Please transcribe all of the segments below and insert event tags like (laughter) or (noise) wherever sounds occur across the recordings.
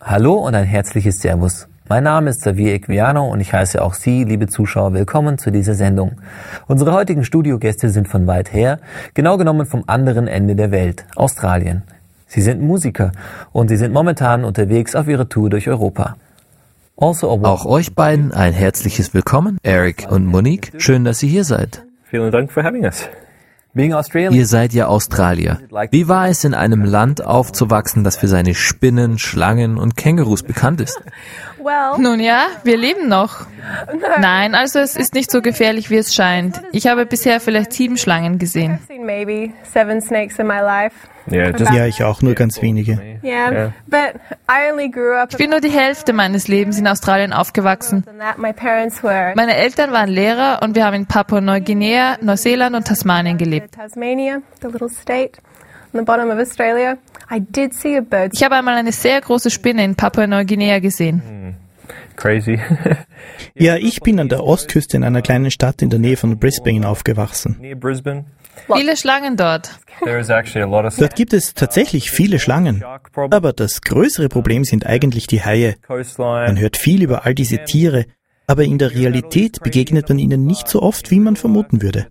Hallo und ein herzliches Servus. Mein Name ist Xavier Equiano und ich heiße auch Sie, liebe Zuschauer, willkommen zu dieser Sendung. Unsere heutigen Studiogäste sind von weit her, genau genommen vom anderen Ende der Welt, Australien. Sie sind Musiker und sie sind momentan unterwegs auf ihrer Tour durch Europa. Also auch euch beiden ein herzliches Willkommen, Eric und Monique. Schön, dass ihr hier seid. Vielen Dank für having us. Ihr seid ja Australier. Wie war es in einem Land aufzuwachsen, das für seine Spinnen, Schlangen und Kängurus bekannt ist? (laughs) Nun ja, wir leben noch. Nein, also es ist nicht so gefährlich, wie es scheint. Ich habe bisher vielleicht sieben Schlangen gesehen. Ja, ich auch, nur ganz wenige. Ich bin nur die Hälfte meines Lebens in Australien aufgewachsen. Meine Eltern waren Lehrer und wir haben in Papua-Neuguinea, Neuseeland und Tasmanien gelebt. Ich habe einmal eine sehr große Spinne in Papua-Neuguinea gesehen. Hmm. Crazy. (laughs) ja, ich bin an der Ostküste in einer kleinen Stadt in der Nähe von Brisbane aufgewachsen. Viele Schlangen dort. Dort gibt es tatsächlich viele Schlangen. Aber das größere Problem sind eigentlich die Haie. Man hört viel über all diese Tiere, aber in der Realität begegnet man ihnen nicht so oft, wie man vermuten würde.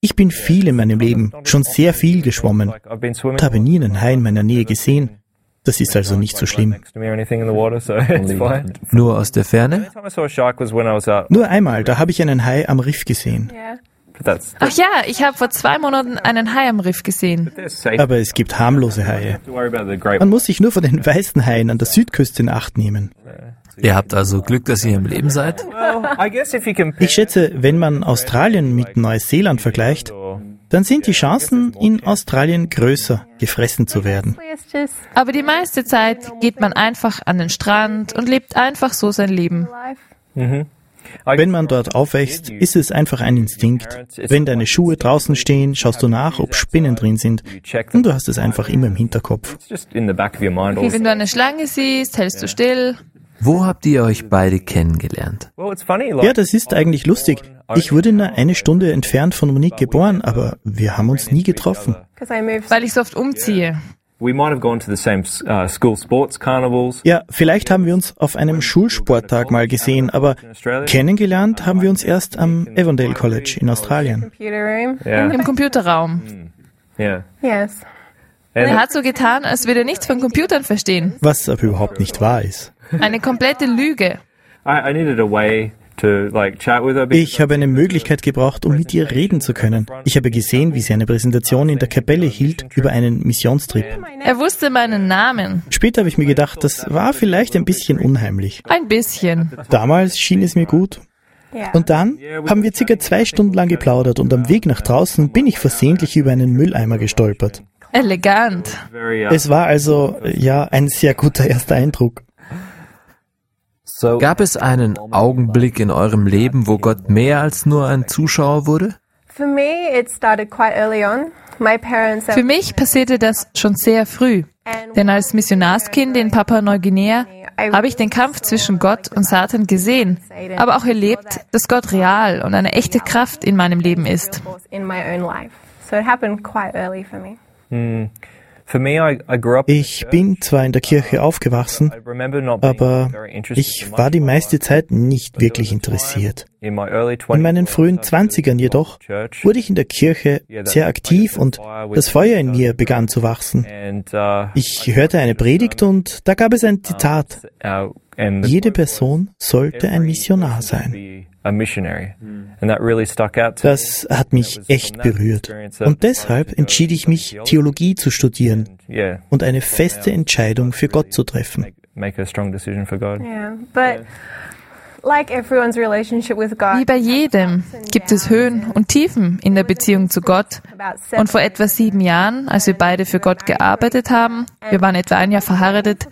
Ich bin viel in meinem Leben, schon sehr viel geschwommen und habe nie einen Hai in meiner Nähe gesehen. Das ist also nicht so schlimm. Nur aus der Ferne? Nur einmal, da habe ich einen Hai am Riff gesehen. Ach ja, ich habe vor zwei Monaten einen Hai am Riff gesehen. Aber es gibt harmlose Haie. Man muss sich nur vor den weißen Haien an der Südküste in Acht nehmen. Ihr habt also Glück, dass ihr im Leben seid? Ich schätze, wenn man Australien mit Neuseeland vergleicht, dann sind die Chancen in Australien größer, gefressen zu werden. Aber die meiste Zeit geht man einfach an den Strand und lebt einfach so sein Leben. Mhm. Wenn man dort aufwächst, ist es einfach ein Instinkt. Wenn deine Schuhe draußen stehen, schaust du nach, ob Spinnen drin sind. Und du hast es einfach immer im Hinterkopf. Wenn du eine Schlange siehst, hältst du still. Wo habt ihr euch beide kennengelernt? Ja, das ist eigentlich lustig. Ich wurde nur eine Stunde entfernt von Monique geboren, aber wir haben uns nie getroffen. Weil ich so oft umziehe. Uh, Ja, vielleicht haben wir uns auf einem Schulsporttag mal gesehen, aber kennengelernt haben wir uns erst am Avondale College in Australien. Im Computerraum. Yeah. Er hat so getan, als würde er nichts von Computern verstehen. Was aber überhaupt nicht wahr ist. Eine komplette Lüge. Ich habe eine Möglichkeit gebraucht, um mit ihr reden zu können. Ich habe gesehen, wie sie eine Präsentation in der Kapelle hielt über einen Missionstrip. Er wusste meinen Namen. Später habe ich mir gedacht, das war vielleicht ein bisschen unheimlich. Ein bisschen. Damals schien es mir gut. Und dann haben wir circa zwei Stunden lang geplaudert und am Weg nach draußen bin ich versehentlich über einen Mülleimer gestolpert. Elegant. Es war also, ja, ein sehr guter erster Eindruck. Gab es einen Augenblick in eurem Leben, wo Gott mehr als nur ein Zuschauer wurde? Für mich passierte das schon sehr früh. Denn als Missionarskind in Papua-Neuguinea habe ich den Kampf zwischen Gott und Satan gesehen, aber auch erlebt, dass Gott real und eine echte Kraft in meinem Leben ist. Ich bin zwar in der Kirche aufgewachsen, aber ich war die meiste Zeit nicht wirklich interessiert. In meinen frühen Zwanzigern jedoch wurde ich in der Kirche sehr aktiv und das Feuer in mir begann zu wachsen. Ich hörte eine Predigt und da gab es ein Zitat. Jede Person sollte ein Missionar sein. Das hat mich echt berührt. Und deshalb entschied ich mich, Theologie zu studieren und eine feste Entscheidung für Gott zu treffen. Wie bei jedem gibt es Höhen und Tiefen in der Beziehung zu Gott. Und vor etwa sieben Jahren, als wir beide für Gott gearbeitet haben, wir waren etwa ein Jahr verheiratet,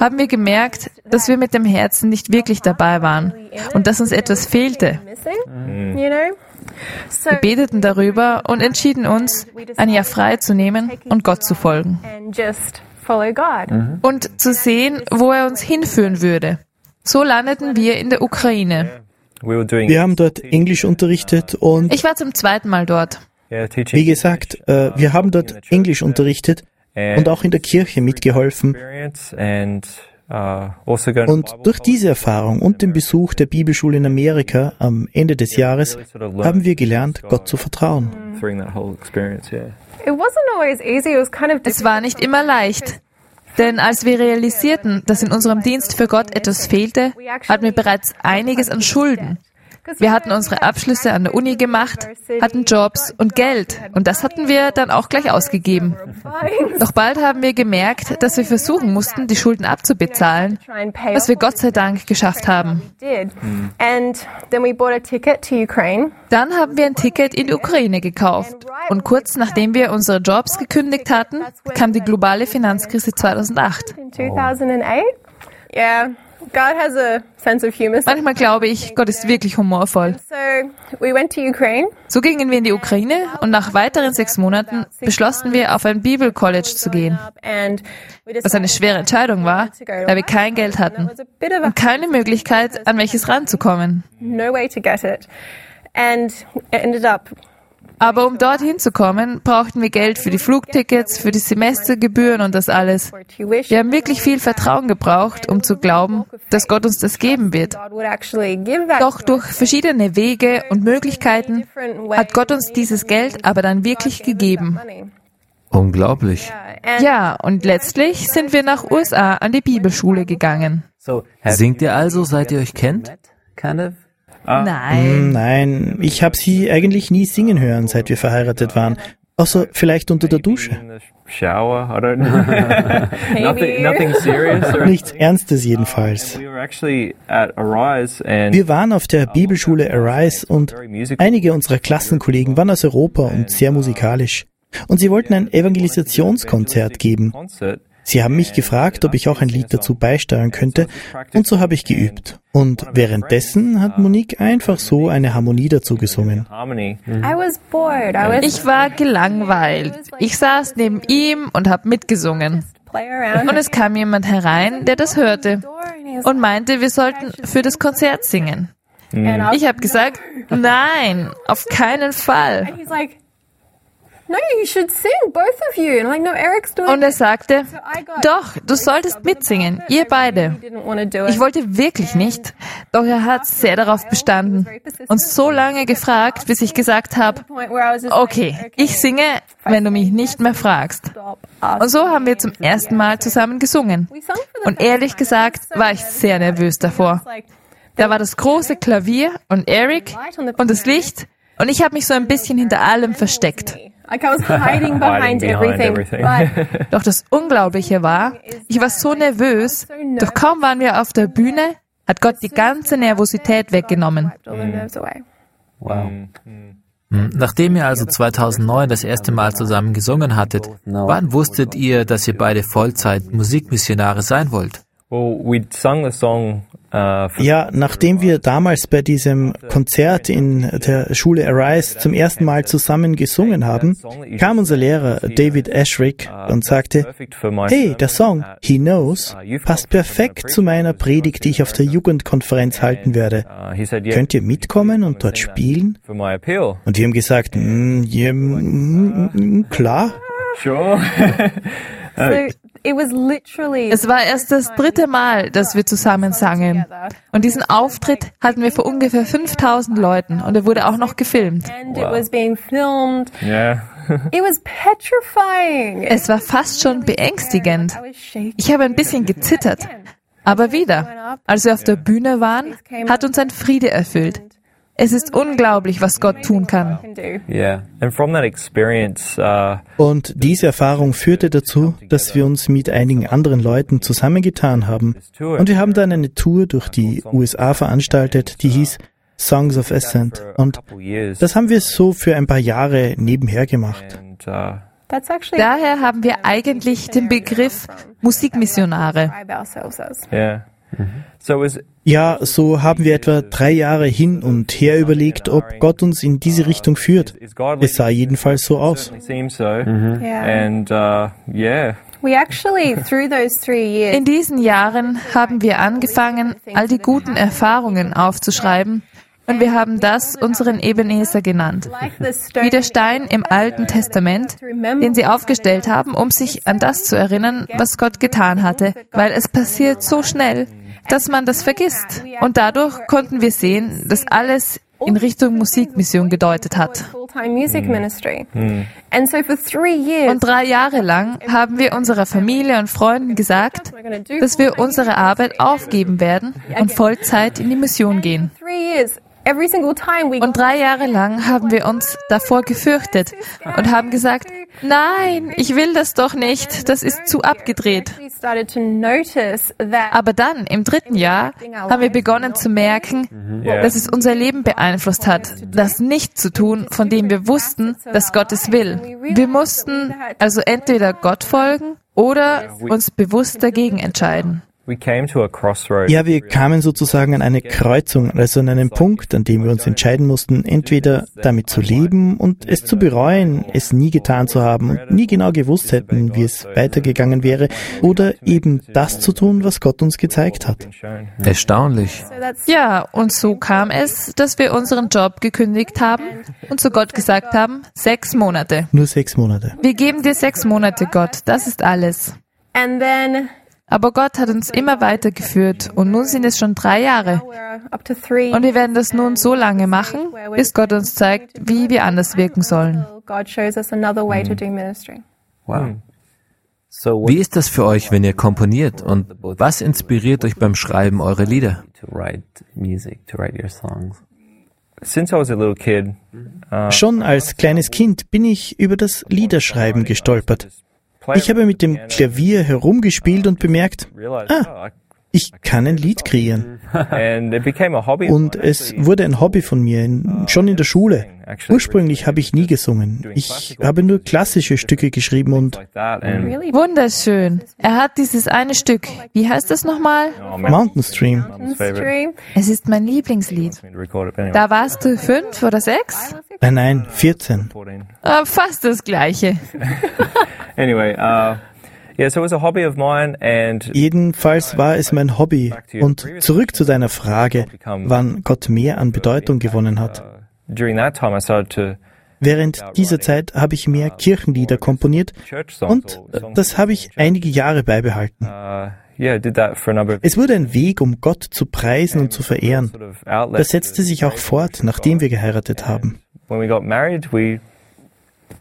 haben wir gemerkt, dass wir mit dem Herzen nicht wirklich dabei waren und dass uns etwas fehlte. Wir beteten darüber und entschieden uns, ein Jahr frei zu nehmen und Gott zu folgen. Und zu sehen, wo er uns hinführen würde. So landeten wir in der Ukraine. Wir haben dort Englisch unterrichtet und ich war zum zweiten Mal dort. Wie gesagt, äh, wir haben dort Englisch unterrichtet und auch in der Kirche mitgeholfen. Uh, also und durch diese Erfahrung und den Besuch der Bibelschule in Amerika am Ende des Jahres haben wir gelernt, Gott zu vertrauen. Es war nicht immer leicht. Denn als wir realisierten, dass in unserem Dienst für Gott etwas fehlte, hatten wir bereits einiges an Schulden. Wir hatten unsere Abschlüsse an der Uni gemacht, hatten Jobs und Geld und das hatten wir dann auch gleich ausgegeben. Doch bald haben wir gemerkt, dass wir versuchen mussten, die Schulden abzubezahlen, was wir Gott sei Dank geschafft haben. Dann haben wir ein Ticket in die Ukraine gekauft und kurz nachdem wir unsere Jobs gekündigt hatten, kam die globale Finanzkrise 2008. Yeah. God has a sense of humor. Manchmal glaube ich, Gott ist wirklich humorvoll. So gingen wir in die Ukraine und nach weiteren sechs Monaten beschlossen wir, auf ein Bibelcollege zu gehen. Was eine schwere Entscheidung war, da wir kein Geld hatten und keine Möglichkeit, an welches ranzukommen. And ended up aber um dorthin zu kommen, brauchten wir Geld für die Flugtickets, für die Semestergebühren und das alles. Wir haben wirklich viel Vertrauen gebraucht, um zu glauben, dass Gott uns das geben wird. Doch durch verschiedene Wege und Möglichkeiten hat Gott uns dieses Geld aber dann wirklich gegeben. Unglaublich. Ja, und letztlich sind wir nach USA an die Bibelschule gegangen. Singt ihr also, seit ihr euch kennt? Ah. Nein. Nein, ich habe sie eigentlich nie singen hören, seit wir verheiratet waren. Außer vielleicht unter der Dusche. (laughs) Nichts Ernstes jedenfalls. Wir waren auf der Bibelschule Arise und einige unserer Klassenkollegen waren aus Europa und sehr musikalisch. Und sie wollten ein Evangelisationskonzert geben. Sie haben mich gefragt, ob ich auch ein Lied dazu beisteuern könnte, und so habe ich geübt. Und währenddessen hat Monique einfach so eine Harmonie dazu gesungen. Ich war gelangweilt. Ich saß neben ihm und habe mitgesungen. Und es kam jemand herein, der das hörte und meinte, wir sollten für das Konzert singen. Ich habe gesagt, nein, auf keinen Fall. Und er sagte, doch, du solltest mitsingen, ihr beide. Ich wollte wirklich nicht, doch er hat sehr darauf bestanden und so lange gefragt, bis ich gesagt habe, okay, ich singe, wenn du mich nicht mehr fragst. Und so haben wir zum ersten Mal zusammen gesungen. Und ehrlich gesagt war ich sehr nervös davor. Da war das große Klavier und Eric und das Licht. Und ich habe mich so ein bisschen hinter allem versteckt. Like I was hiding (laughs) behind everything. (laughs) Doch das Unglaubliche war, ich war so nervös, doch kaum waren wir auf der Bühne, hat Gott die ganze Nervosität weggenommen. Wow. Hm, nachdem ihr also 2009 das erste Mal zusammen gesungen hattet, wann wusstet ihr, dass ihr beide Vollzeit Musikmissionare sein wollt? Well, we sung the song ja, nachdem wir damals bei diesem Konzert in der Schule Arise zum ersten Mal zusammen gesungen haben, kam unser Lehrer David Ashrick und sagte, hey, der Song He Knows passt perfekt zu meiner Predigt, die ich auf der Jugendkonferenz halten werde. Könnt ihr mitkommen und dort spielen? Und wir haben gesagt, mm, yeah, mm, mm, klar. Sure. (laughs) Es war erst das dritte Mal, dass wir zusammen sangen. Und diesen Auftritt hatten wir vor ungefähr 5000 Leuten und er wurde auch noch gefilmt. Wow. (laughs) Es war fast schon beängstigend. Ich habe ein bisschen gezittert. Aber wieder, als wir auf der Bühne waren, hat uns ein Friede erfüllt. Es ist unglaublich, was Gott tun kann. Uh, Und diese Erfahrung führte dazu, dass wir uns mit einigen anderen Leuten zusammengetan haben. Und wir haben dann eine Tour durch die USA veranstaltet, die hieß Songs of Ascent. Und das haben wir so für ein paar Jahre nebenher gemacht. Uh, Daher haben wir eigentlich den Begriff Musikmissionare. Ja, so haben wir etwa drei Jahre hin und her überlegt, ob Gott uns in diese Richtung führt. Es sah jedenfalls so aus. Mhm. In diesen Jahren haben wir angefangen, all die guten Erfahrungen aufzuschreiben Und wir haben das unseren Ebenezer genannt. Wie der Stein im Alten Testament, den sie aufgestellt haben, um sich an das zu erinnern, was Gott getan hatte, weil es passiert so schnell, dass man das vergisst. Und dadurch konnten wir sehen, dass alles in Richtung Musikmission gedeutet hat. Hm. Und drei Jahre lang haben wir unserer Familie und Freunden gesagt, dass wir unsere Arbeit aufgeben werden und Vollzeit in die Mission gehen. Und drei Jahre lang haben wir uns davor gefürchtet und haben gesagt, nein, ich will das doch nicht, das ist zu abgedreht. Aber dann, im dritten Jahr, haben wir begonnen zu merken, dass es unser Leben beeinflusst hat, das nicht zu tun, von dem wir wussten, dass Gott es will. Wir mussten also entweder Gott folgen oder uns bewusst dagegen entscheiden. Ja, wir kamen sozusagen an eine Kreuzung, also an einen Punkt, an dem wir uns entscheiden mussten, entweder damit zu leben und es zu bereuen, es nie getan zu haben und nie genau gewusst hätten, wie es weitergegangen wäre, oder eben das zu tun, was Gott uns gezeigt hat. Erstaunlich. Ja, und so kam es, dass wir unseren Job gekündigt haben und zu Gott gesagt haben, sechs Monate. Nur sechs Monate. Wir geben dir sechs Monate, Gott, das ist alles. And then aber Gott hat uns immer weitergeführt und nun sind es schon drei Jahre. Und wir werden das nun so lange machen, bis Gott uns zeigt, wie wir anders wirken sollen. Wow. Wie ist das für euch, wenn ihr komponiert und was inspiriert euch beim Schreiben eurer Lieder? Schon als kleines Kind bin ich über das Liederschreiben gestolpert. Ich habe mit dem Klavier herumgespielt und bemerkt, ah, ich kann ein Lied kreieren. (laughs) Und es wurde ein Hobby von mir, schon in der Schule. Ursprünglich habe ich nie gesungen. Ich habe nur klassische Stücke geschrieben und... Wunderschön. Er hat dieses eine Stück. Wie heißt das nochmal? Mountain Stream. Es ist mein Lieblingslied. Da warst du fünf oder sechs? Nein, nein, 14. Uh, fast das gleiche. (laughs) anyway, uh Jedenfalls war es mein Hobby. Und zurück zu deiner Frage, wann Gott mehr an Bedeutung gewonnen hat. Während dieser Zeit habe ich mehr Kirchenlieder komponiert und das habe ich einige Jahre beibehalten. Es wurde ein Weg, um Gott zu preisen und zu verehren. Das setzte sich auch fort, nachdem wir geheiratet haben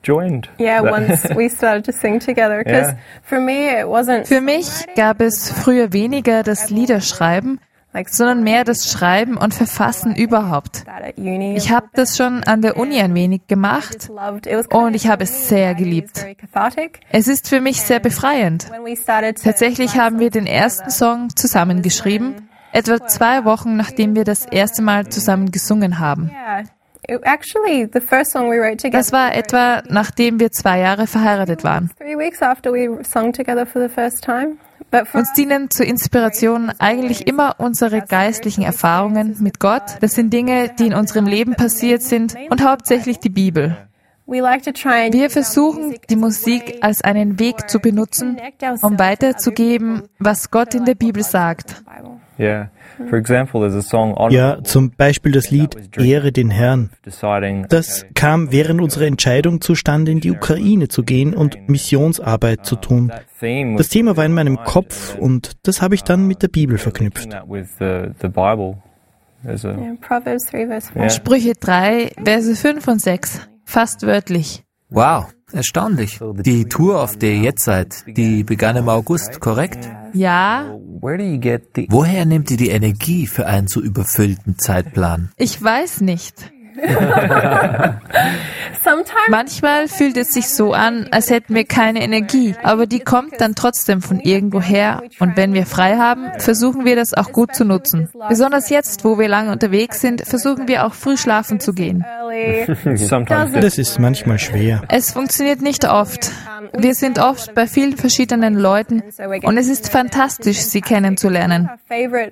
joined. Yeah, once we (laughs) started to sing together. Because yeah. for me it wasn't. Für mich gab es früher weniger das Liederschreiben, sondern mehr das Schreiben und Verfassen überhaupt. Ich habe das schon an der Uni ein wenig gemacht und ich habe es sehr geliebt. Es ist für mich sehr befreiend. Tatsächlich haben wir den ersten Song zusammengeschrieben, etwa zwei Wochen nachdem wir das erste Mal zusammen gesungen haben. Das war etwa nachdem wir zwei Jahre verheiratet waren. Uns dienen zur Inspiration eigentlich immer unsere geistlichen Erfahrungen mit Gott. Das sind Dinge, die in unserem Leben passiert sind und hauptsächlich die Bibel. Wir versuchen, die Musik als einen Weg zu benutzen, um weiterzugeben, was Gott in der Bibel sagt. Ja, zum Beispiel das Lied Ehre den Herrn. Das kam während unserer Entscheidung zustande, in die Ukraine zu gehen und Missionsarbeit zu tun. Das Thema war in meinem Kopf und das habe ich dann mit der Bibel verknüpft. Sprüche 3, Verse 5 und 6 fast wörtlich. Wow, erstaunlich. Die Tour, auf der ihr jetzt seid, die begann im August, korrekt? Ja. Woher nehmt ihr die Energie für einen so überfüllten Zeitplan? Ich weiß nicht. (laughs) Manchmal fühlt es sich so an, als hätten wir keine Energie, aber die kommt dann trotzdem von irgendwoher und wenn wir frei haben, versuchen wir das auch gut zu nutzen. Besonders jetzt, wo wir lange unterwegs sind, versuchen wir auch früh schlafen zu gehen. Das ist manchmal schwer. Es funktioniert nicht oft. Wir sind oft bei vielen verschiedenen Leuten und es ist fantastisch, sie kennenzulernen.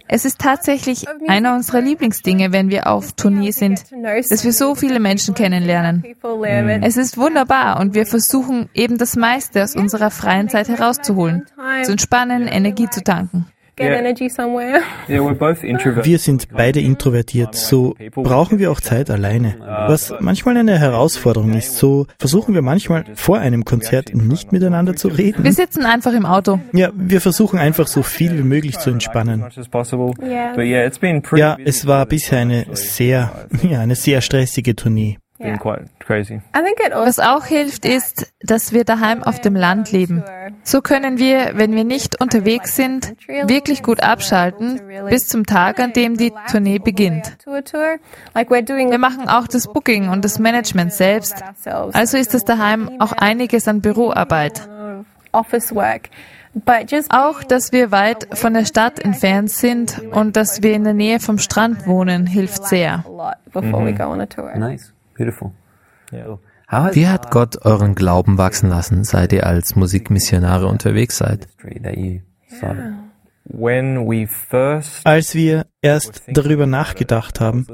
Es ist tatsächlich einer unserer Lieblingsdinge, wenn wir auf Tournee sind, dass wir so viele Menschen kennenlernen. Es ist wunderbar und wir versuchen eben das meiste aus unserer freien Zeit herauszuholen, zu entspannen, Energie zu tanken. (laughs) Wir sind beide introvertiert, so brauchen wir auch Zeit alleine. Was manchmal eine Herausforderung ist, so versuchen wir manchmal vor einem Konzert nicht miteinander zu reden. Wir sitzen einfach im Auto. Ja, wir versuchen einfach so viel wie möglich zu entspannen. Ja, es war bisher eine sehr, ja, eine sehr stressige Tournee. Was auch hilft, ist, dass wir daheim auf dem Land leben. So können wir, wenn wir nicht unterwegs sind, wirklich gut abschalten bis zum Tag, an dem die Tournee beginnt. Wir machen auch das Booking und das Management selbst. Also ist es daheim auch einiges an Büroarbeit. Auch, dass wir weit von der Stadt entfernt sind und dass wir in der Nähe vom Strand wohnen, hilft sehr. Mhm. Nice. Beautiful. Wie hat Gott euren Glauben wachsen lassen, seit ihr als Musikmissionare unterwegs seid? Als wir erst darüber nachgedacht haben,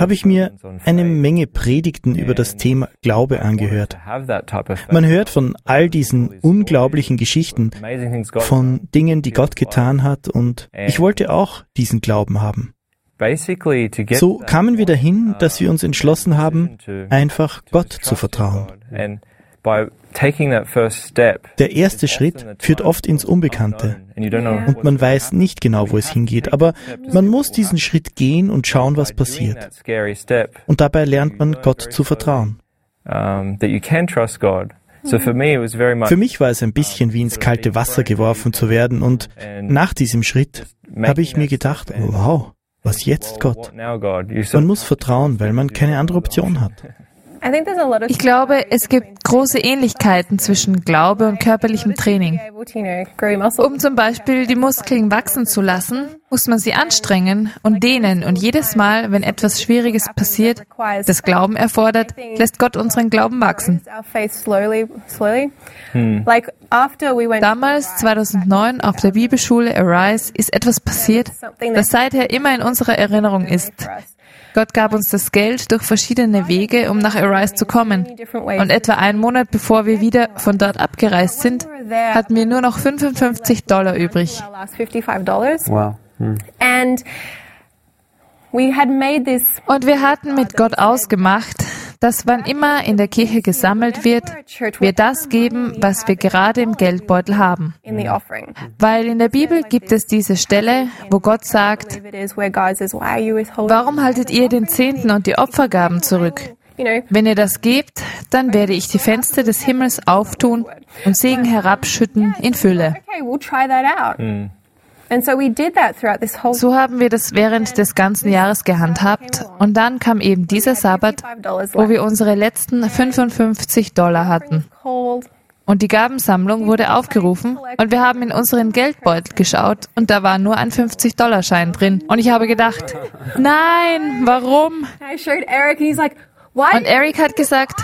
habe ich mir eine Menge Predigten über das Thema Glaube angehört. Man hört von all diesen unglaublichen Geschichten, von Dingen, die Gott getan hat, und ich wollte auch diesen Glauben haben. So kamen wir dahin, dass wir uns entschlossen haben, einfach Gott zu vertrauen. Der erste Schritt führt oft ins Unbekannte und man weiß nicht genau, wo es hingeht, aber man muss diesen Schritt gehen und schauen, was passiert. Und dabei lernt man Gott zu vertrauen. Für mich war es ein bisschen wie ins kalte Wasser geworfen zu werden und nach diesem Schritt habe ich mir gedacht, wow, was jetzt, Gott? Man muss vertrauen, weil man keine andere Option hat. Ich glaube, es gibt große Ähnlichkeiten zwischen Glaube und körperlichem Training. Um zum Beispiel die Muskeln wachsen zu lassen, muss man sie anstrengen und dehnen. Und jedes Mal, wenn etwas Schwieriges passiert, das Glauben erfordert, lässt Gott unseren Glauben wachsen. Hm. Damals, 2009, auf der Bibelschule Arise, ist etwas passiert, das seither immer in unserer Erinnerung ist. Gott gab uns das Geld durch verschiedene Wege, um nach Arise zu kommen. Und etwa einen Monat bevor wir wieder von dort abgereist sind, hatten wir nur noch 55 Dollar übrig. Wow. Hm. Und wir hatten mit Gott ausgemacht, dass wann immer in der Kirche gesammelt wird, wir das geben, was wir gerade im Geldbeutel haben. Weil in der Bibel gibt es diese Stelle, wo Gott sagt, warum haltet ihr den Zehnten und die Opfergaben zurück? Wenn ihr das gebt, dann werde ich die Fenster des Himmels auftun und Segen herabschütten in Fülle. So haben wir das während des ganzen Jahres gehandhabt und dann kam eben dieser Sabbat, wo wir unsere letzten 55 Dollar hatten. Und die Gabensammlung wurde aufgerufen und wir haben in unseren Geldbeutel geschaut und da war nur ein 50-Dollar-Schein drin. Und ich habe gedacht, (laughs) nein, warum? Und Eric hat gesagt,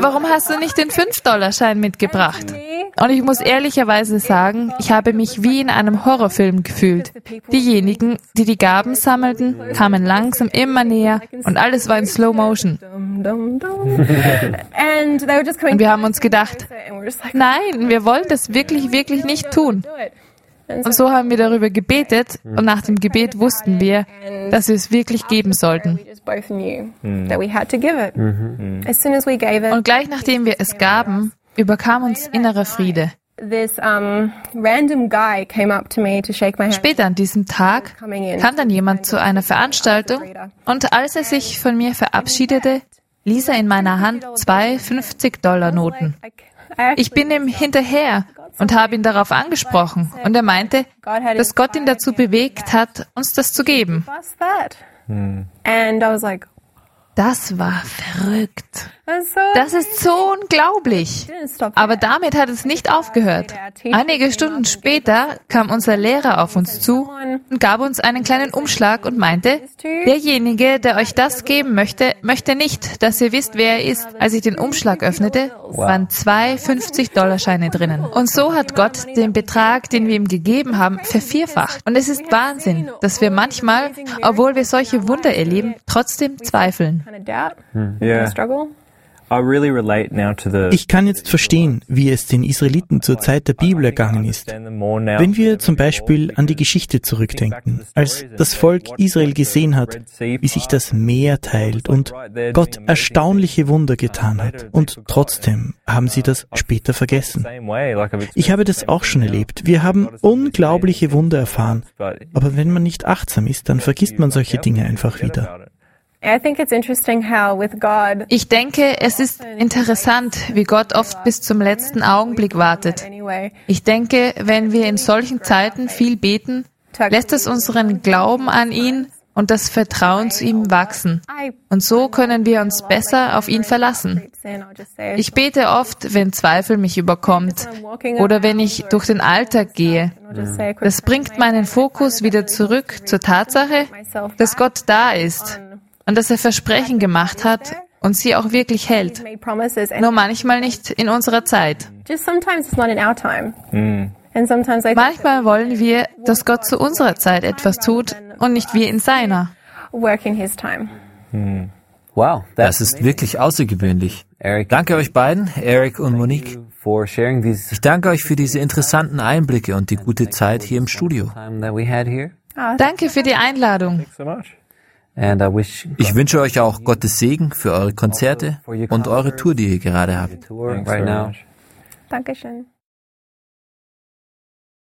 warum hast du nicht den 5-Dollar-Schein mitgebracht? Und ich muss ehrlicherweise sagen, ich habe mich wie in einem Horrorfilm gefühlt. Diejenigen, die die Gaben sammelten, kamen langsam immer näher und alles war in Slow Motion. Und wir haben uns gedacht, nein, wir wollen das wirklich, wirklich nicht tun. Und so haben wir darüber gebetet und nach dem Gebet wussten wir, dass wir es wirklich geben sollten. Und gleich nachdem wir es gaben, überkam uns innerer Friede. Später an diesem Tag kam dann jemand zu einer Veranstaltung und als er sich von mir verabschiedete, ließ er in meiner Hand zwei 50-Dollar-Noten. Ich bin ihm hinterher und habe ihn darauf angesprochen und er meinte, dass Gott ihn dazu bewegt hat, uns das zu geben. Das war verrückt. Das ist so unglaublich. Aber damit hat es nicht aufgehört. Einige Stunden später kam unser Lehrer auf uns zu und gab uns einen kleinen Umschlag und meinte, derjenige, der euch das geben möchte, möchte nicht, dass ihr wisst, wer er ist. Als ich den Umschlag öffnete, waren zwei 50-Dollar-Scheine drinnen. Und so hat Gott den Betrag, den wir ihm gegeben haben, vervierfacht. Und es ist Wahnsinn, dass wir manchmal, obwohl wir solche Wunder erleben, trotzdem zweifeln. Hm. Yeah. Ich kann jetzt verstehen, wie es den Israeliten zur Zeit der Bibel ergangen ist. Wenn wir zum Beispiel an die Geschichte zurückdenken, als das Volk Israel gesehen hat, wie sich das Meer teilt und Gott erstaunliche Wunder getan hat, und trotzdem haben sie das später vergessen. Ich habe das auch schon erlebt. Wir haben unglaubliche Wunder erfahren, aber wenn man nicht achtsam ist, dann vergisst man solche Dinge einfach wieder. Ich denke, es ist interessant, wie Gott oft bis zum letzten Augenblick wartet. Ich denke, wenn wir in solchen Zeiten viel beten, lässt es unseren Glauben an ihn und das Vertrauen zu ihm wachsen. Und so können wir uns besser auf ihn verlassen. Ich bete oft, wenn Zweifel mich überkommt oder wenn ich durch den Alltag gehe. Das bringt meinen Fokus wieder zurück zur Tatsache, dass Gott da ist und dass er Versprechen gemacht hat und sie auch wirklich hält. Nur manchmal nicht in unserer Zeit. Manchmal wollen wir, dass Gott zu unserer Zeit etwas tut und nicht wir in seiner. Wow, das ist wirklich außergewöhnlich. Danke euch beiden, Eric und Monique. Ich danke euch für diese interessanten Einblicke und die gute Zeit hier im Studio. Danke für die Einladung. Ich wünsche euch auch Gottes Segen für eure Konzerte und eure Tour, die ihr gerade habt. Dankeschön.